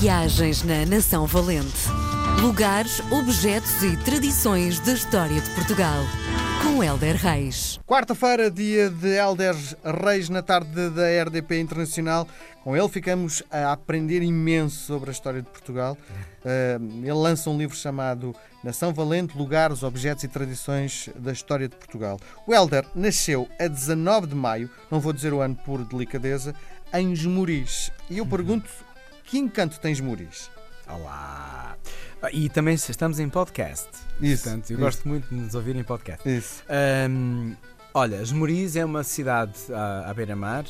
Viagens na Nação Valente. Lugares, objetos e tradições da história de Portugal. Com Helder Reis. Quarta-feira, dia de Helder Reis, na tarde da RDP Internacional. Com ele ficamos a aprender imenso sobre a história de Portugal. Uh, ele lança um livro chamado Nação Valente, Lugares, Objetos e Tradições da História de Portugal. O Helder nasceu a 19 de maio, não vou dizer o ano por delicadeza, em Esmoriz. E eu pergunto, que encanto tens Esmoriz? Olá! E também estamos em podcast. Isso. Portanto, eu isso. gosto muito de nos ouvir em podcast. Isso. Um, olha, Esmoriz é uma cidade à, à beira-mar.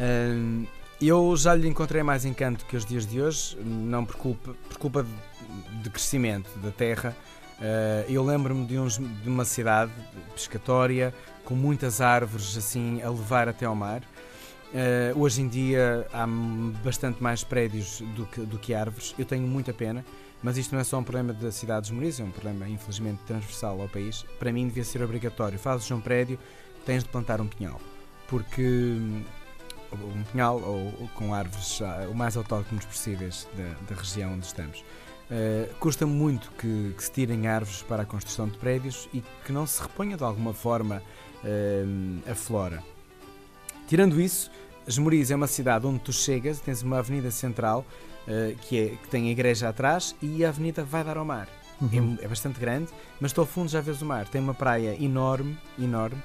Um, eu já lhe encontrei mais encanto que os dias de hoje, não por culpa, por culpa de, de crescimento da terra. Uh, eu lembro-me de, de uma cidade pescatória com muitas árvores assim a levar até ao mar. Uh, hoje em dia há bastante mais prédios do que, do que árvores. Eu tenho muita pena, mas isto não é só um problema da cidade de Esmoriz, é um problema infelizmente transversal ao país. Para mim devia ser obrigatório. Fazes um prédio, tens de plantar um pinhal, porque um pinhal ou, ou com árvores uh, o mais autóctonos possíveis da, da região onde estamos. Uh, custa muito que, que, se tirem árvores para a construção de prédios e que não se reponha de alguma forma a flora. Tirando isso, Esmoriz é uma cidade onde tu chegas, tens uma avenida central uh, que, é, que tem a igreja atrás e a avenida vai dar ao mar. Uhum. É, é, bastante grande, mas estou ao fundo já vês o mar. Tem uma praia enorme, enorme.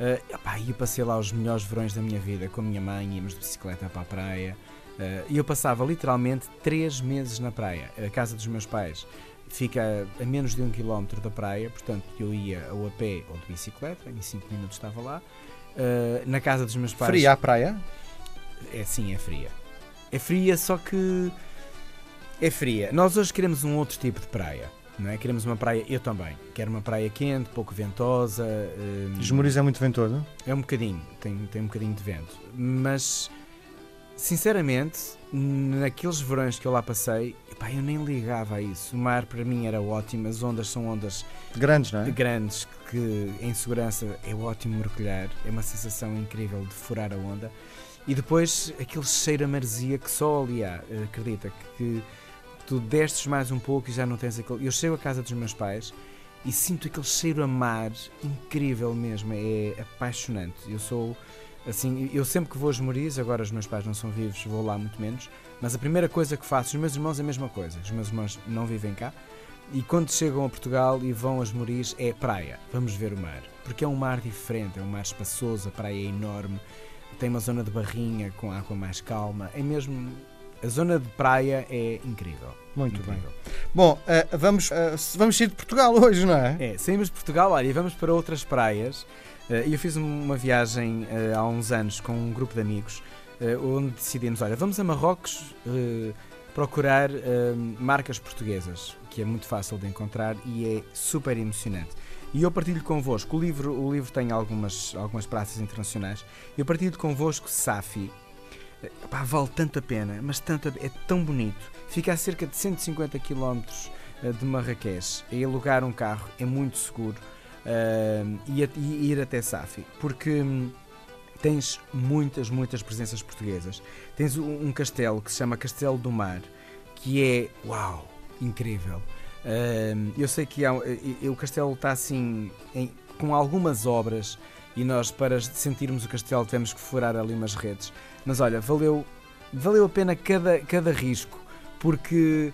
Uh, opá, e eu passei lá os melhores verões da minha vida com a minha mãe, íamos de bicicleta para a praia. Uh, e eu passava literalmente três meses na praia. A casa dos meus pais fica a menos de um quilómetro da praia, portanto eu ia ou a pé ou de bicicleta, em cinco minutos estava lá. Uh, na casa dos meus pais. Fria a praia? É sim, é fria. É fria, só que. É fria. Nós hoje queremos um outro tipo de praia. Não é? Queremos uma praia, eu também. Quero uma praia quente, pouco ventosa. Um, Esmoriz é muito ventoso? É um bocadinho, tem, tem um bocadinho de vento. Mas, sinceramente, naqueles verões que eu lá passei, epá, eu nem ligava a isso. O mar para mim era ótimo, as ondas são ondas grandes, não é? Grandes, que em segurança é ótimo mergulhar, é uma sensação incrível de furar a onda. E depois aquele cheiro a maresia que só ali há, acredita que tu destes mais um pouco e já não tens aquele. Eu chego à casa dos meus pais e sinto aquele cheiro a mar incrível mesmo, é apaixonante. Eu sou assim, eu sempre que vou a Esmoriz, agora os meus pais não são vivos, vou lá muito menos, mas a primeira coisa que faço, os meus irmãos é a mesma coisa, os meus irmãos não vivem cá, e quando chegam a Portugal e vão a Esmoriz é praia, vamos ver o mar, porque é um mar diferente, é um mar espaçoso, a praia é enorme, tem uma zona de barrinha com água mais calma. É mesmo. A zona de praia é incrível. Muito incrível. bem. Bom, uh, vamos, uh, vamos sair de Portugal hoje, não é? É, saímos de Portugal, olha, e vamos para outras praias. Uh, eu fiz uma viagem há uns anos com um grupo de amigos onde decidimos: olha, vamos a Marrocos procurar marcas portuguesas, que é muito fácil de encontrar e é super emocionante. E eu partilho convosco, o livro, o livro tem algumas, algumas praças internacionais, eu partilho convosco Safi. Pá, vale tanto a pena, mas tanto a, é tão bonito. Fica a cerca de 150 km eh, de Marrakech. E alugar um carro é muito seguro uh, e, e, ir até Safi, porque hum, tens muitas, muitas presenças portuguesas. Tens um, um castelo que se chama Castelo do Mar, que é uau, incrível. Uh, eu sei que há, o castelo está assim em, com algumas obras e nós para sentirmos o castelo temos que furar ali umas redes. Mas olha, valeu, valeu a pena cada, cada risco porque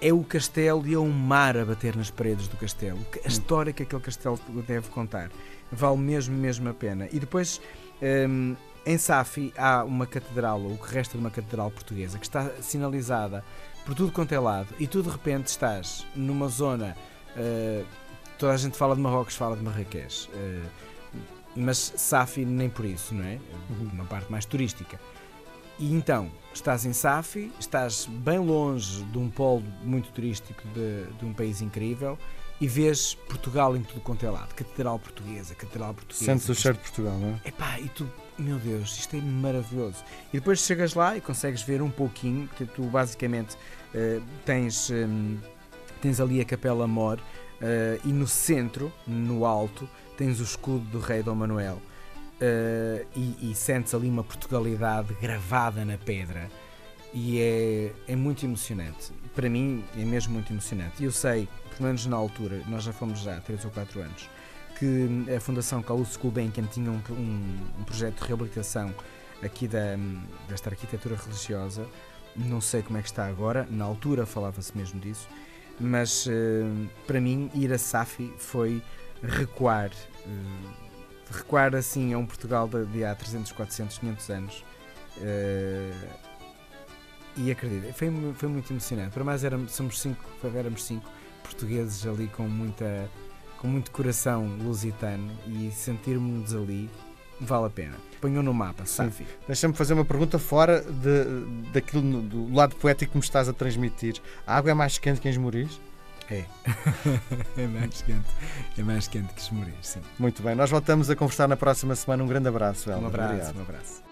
é o castelo e é um mar a bater nas paredes do castelo. A história que aquele castelo deve contar vale mesmo, mesmo a pena. E depois um, em Safi há uma catedral, ou o que resta de uma catedral portuguesa, que está sinalizada por tudo quanto é lado e tu de repente estás numa zona. Uh, toda a gente fala de Marrocos, fala de Marrakech, uh, mas Safi nem por isso, não é? Uma parte mais turística. E então, estás em Safi, estás bem longe de um polo muito turístico de, de um país incrível e vês Portugal em tudo quanto é lado. Catedral portuguesa, Catedral portuguesa. Sentes o cheiro de Portugal, não é? Epá, e tu, meu Deus, isto é maravilhoso. E depois chegas lá e consegues ver um pouquinho, que tu basicamente uh, tens, um, tens ali a Capela Mor uh, e no centro, no alto, tens o escudo do rei Dom Manuel. Uh, e, e, sentes ali uma Portugalidade gravada na pedra e é, é muito emocionante. Para mim é mesmo muito emocionante. E eu sei, pelo menos na altura, nós já fomos já há 3 ou 4 anos, que a Fundação Calouste Gulbenkian tinha um, um, um, projeto de reabilitação aqui da, desta arquitetura religiosa. Não sei como é que está agora, na altura falava-se mesmo disso, mas uh, para mim ir a Safi foi recuar, uh, recuar assim a um Portugal de, de há 300, 400, 500 anos. Uh, e acredito, foi, foi muito emocionante. Para mais éramos, somos cinco, éramos cinco portugueses ali com muita com muito coração lusitano e sentirmos ali vale a pena. Ponham no mapa, Safi. Deixa-me fazer uma pergunta fora de, daquilo do lado poético que me estás a transmitir. A água é mais quente que em Esmoriz? É. é mais quente. É mais quente que Esmoriz, sim. Muito bem. Nós voltamos a conversar na próxima semana. Um grande abraço, Elma. Um abraço, Obrigado. um abraço.